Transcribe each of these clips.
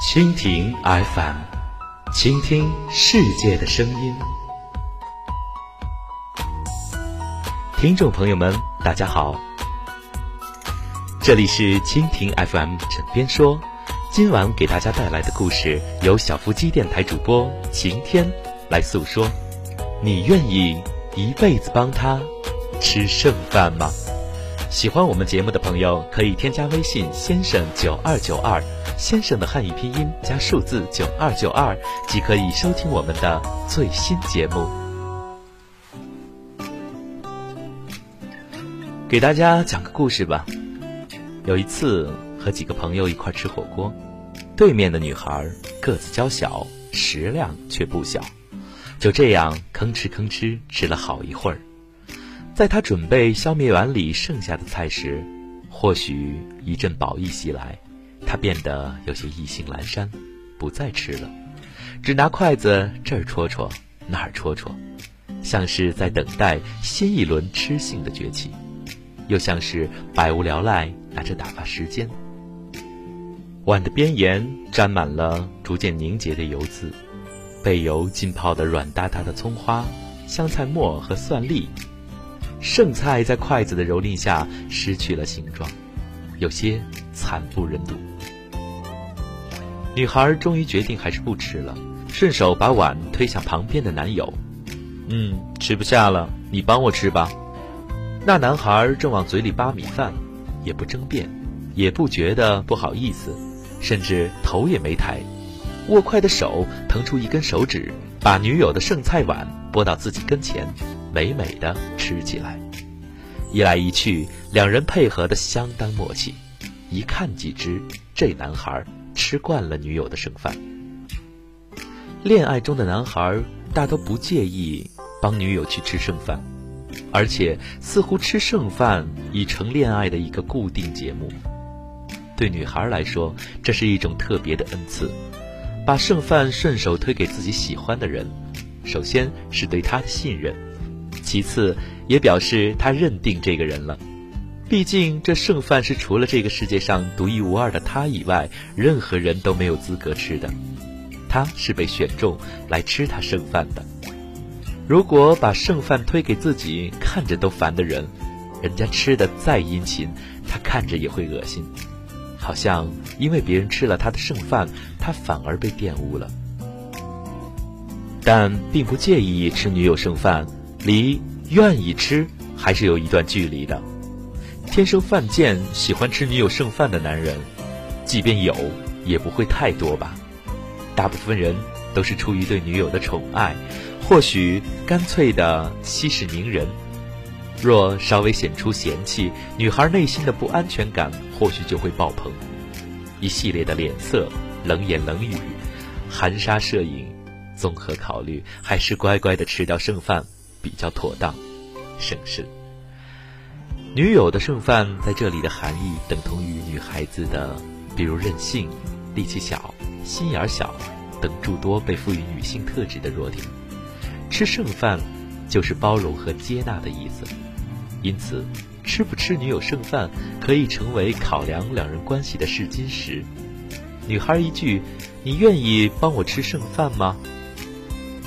蜻蜓 FM，倾听世界的声音。听众朋友们，大家好，这里是蜻蜓 FM 枕边说。今晚给大家带来的故事由小夫妻电台主播晴天来诉说。你愿意一辈子帮他吃剩饭吗？喜欢我们节目的朋友可以添加微信“先生九二九二”。先生的汉语拼音加数字九二九二，即可以收听我们的最新节目。给大家讲个故事吧。有一次和几个朋友一块吃火锅，对面的女孩个子娇小，食量却不小，就这样吭哧吭哧吃了好一会儿。在她准备消灭碗里剩下的菜时，或许一阵饱意袭来。他变得有些意兴阑珊，不再吃了，只拿筷子这儿戳戳，那儿戳戳，像是在等待新一轮吃性的崛起，又像是百无聊赖拿着打发时间。碗的边沿沾满了逐渐凝结的油渍，被油浸泡的软哒哒的葱花、香菜末和蒜粒，剩菜在筷子的蹂躏下失去了形状，有些惨不忍睹。女孩终于决定还是不吃了，顺手把碗推向旁边的男友。嗯，吃不下了，你帮我吃吧。那男孩正往嘴里扒米饭，也不争辩，也不觉得不好意思，甚至头也没抬，握筷的手腾出一根手指，把女友的剩菜碗拨到自己跟前，美美的吃起来。一来一去，两人配合的相当默契，一看即知这男孩。吃惯了女友的剩饭，恋爱中的男孩大都不介意帮女友去吃剩饭，而且似乎吃剩饭已成恋爱的一个固定节目。对女孩来说，这是一种特别的恩赐，把剩饭顺手推给自己喜欢的人，首先是对他的信任，其次也表示他认定这个人了。毕竟，这剩饭是除了这个世界上独一无二的他以外，任何人都没有资格吃的。他是被选中来吃他剩饭的。如果把剩饭推给自己看着都烦的人，人家吃的再殷勤，他看着也会恶心，好像因为别人吃了他的剩饭，他反而被玷污了。但并不介意吃女友剩饭，离愿意吃还是有一段距离的。天生犯贱、喜欢吃女友剩饭的男人，即便有，也不会太多吧。大部分人都是出于对女友的宠爱，或许干脆的息事宁人。若稍微显出嫌弃，女孩内心的不安全感或许就会爆棚。一系列的脸色、冷言冷语、含沙射影，综合考虑，还是乖乖的吃掉剩饭比较妥当，省事。女友的剩饭在这里的含义等同于女孩子的，比如任性、力气小、心眼小等诸多被赋予女性特质的弱点。吃剩饭就是包容和接纳的意思，因此吃不吃女友剩饭可以成为考量两人关系的试金石。女孩一句“你愿意帮我吃剩饭吗？”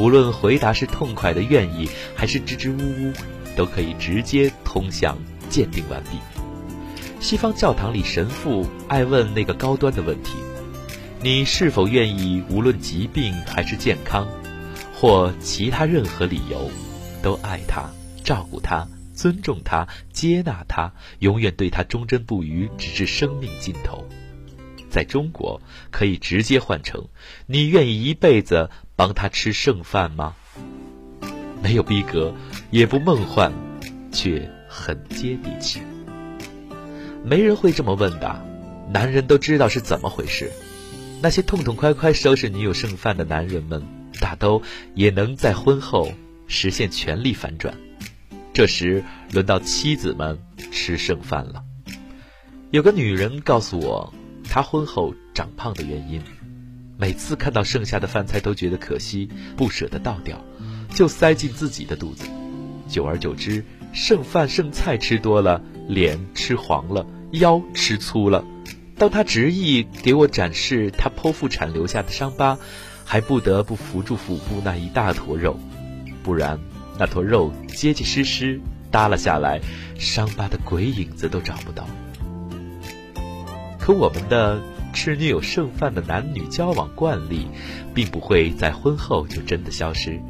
无论回答是痛快的愿意，还是支支吾吾，都可以直接通向。鉴定完毕。西方教堂里，神父爱问那个高端的问题：“你是否愿意，无论疾病还是健康，或其他任何理由，都爱他、照顾他、尊重他、接纳他，永远对他忠贞不渝，直至生命尽头？”在中国，可以直接换成：“你愿意一辈子帮他吃剩饭吗？”没有逼格，也不梦幻，却。很接地气，没人会这么问的。男人都知道是怎么回事。那些痛痛快快收拾女友剩饭的男人们，大都也能在婚后实现权力反转。这时轮到妻子们吃剩饭了。有个女人告诉我，她婚后长胖的原因，每次看到剩下的饭菜都觉得可惜，不舍得倒掉，就塞进自己的肚子。久而久之。剩饭剩菜吃多了，脸吃黄了，腰吃粗了，当他执意给我展示他剖腹产留下的伤疤，还不得不扶住腹部那一大坨肉，不然那坨肉结结实实耷了下来，伤疤的鬼影子都找不到。可我们的吃女友剩饭的男女交往惯例，并不会在婚后就真的消失，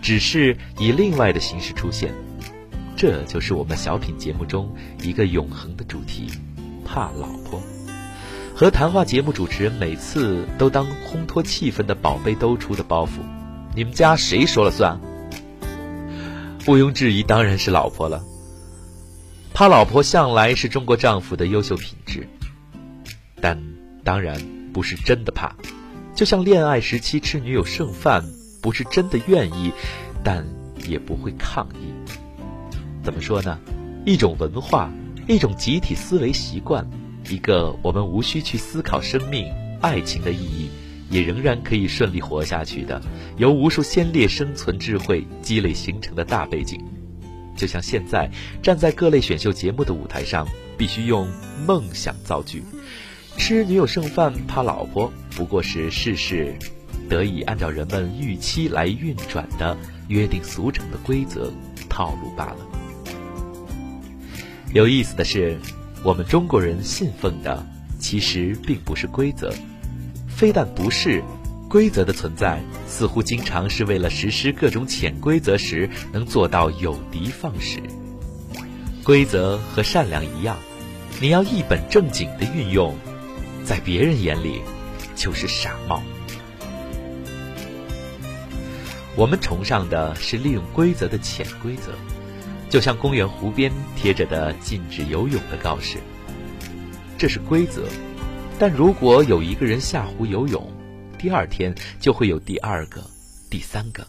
只是以另外的形式出现。这就是我们小品节目中一个永恒的主题：怕老婆。和谈话节目主持人每次都当烘托气氛的宝贝兜出的包袱，你们家谁说了算？毋庸置疑，当然是老婆了。怕老婆向来是中国丈夫的优秀品质，但当然不是真的怕。就像恋爱时期吃女友剩饭，不是真的愿意，但也不会抗议。怎么说呢？一种文化，一种集体思维习惯。一个我们无需去思考生命、爱情的意义，也仍然可以顺利活下去的，由无数先烈生存智慧积累形成的大背景，就像现在站在各类选秀节目的舞台上，必须用梦想造句。吃女友剩饭怕老婆，不过是事事得以按照人们预期来运转的约定俗成的规则套路罢了。有意思的是。我们中国人信奉的其实并不是规则，非但不是规则的存在，似乎经常是为了实施各种潜规则时能做到有的放矢。规则和善良一样，你要一本正经的运用，在别人眼里就是傻帽。我们崇尚的是利用规则的潜规则。就像公园湖边贴着的禁止游泳的告示，这是规则。但如果有一个人下湖游泳，第二天就会有第二个、第三个。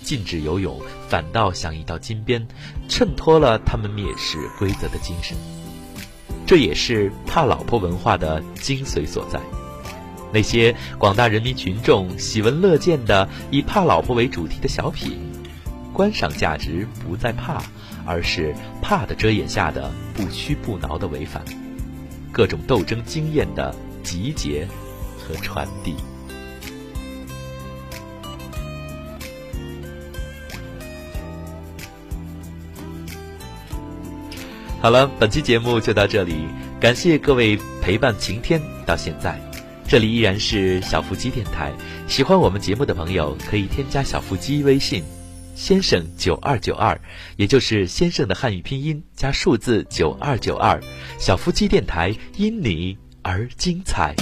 禁止游泳反倒像一道金边，衬托了他们蔑视规则的精神。这也是怕老婆文化的精髓所在。那些广大人民群众喜闻乐见的以怕老婆为主题的小品，观赏价值不在怕。而是怕的遮掩下的不屈不挠的违反，各种斗争经验的集结和传递。好了，本期节目就到这里，感谢各位陪伴晴天到现在。这里依然是小腹肌电台，喜欢我们节目的朋友可以添加小腹肌微信。先生九二九二，也就是先生的汉语拼音加数字九二九二，小腹肌电台因你而精彩。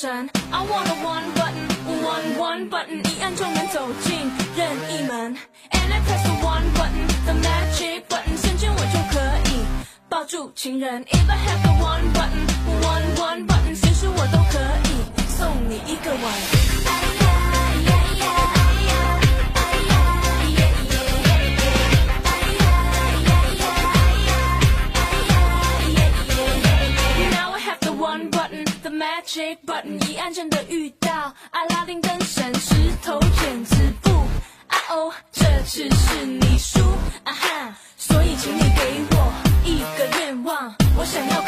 神。I want a one button, one one button，一按就能走进任意门。And I press the one button, the magic button，瞬间我就可以抱住情人。If I have the one button, one one button，随时我都可以送你一个吻。Señor.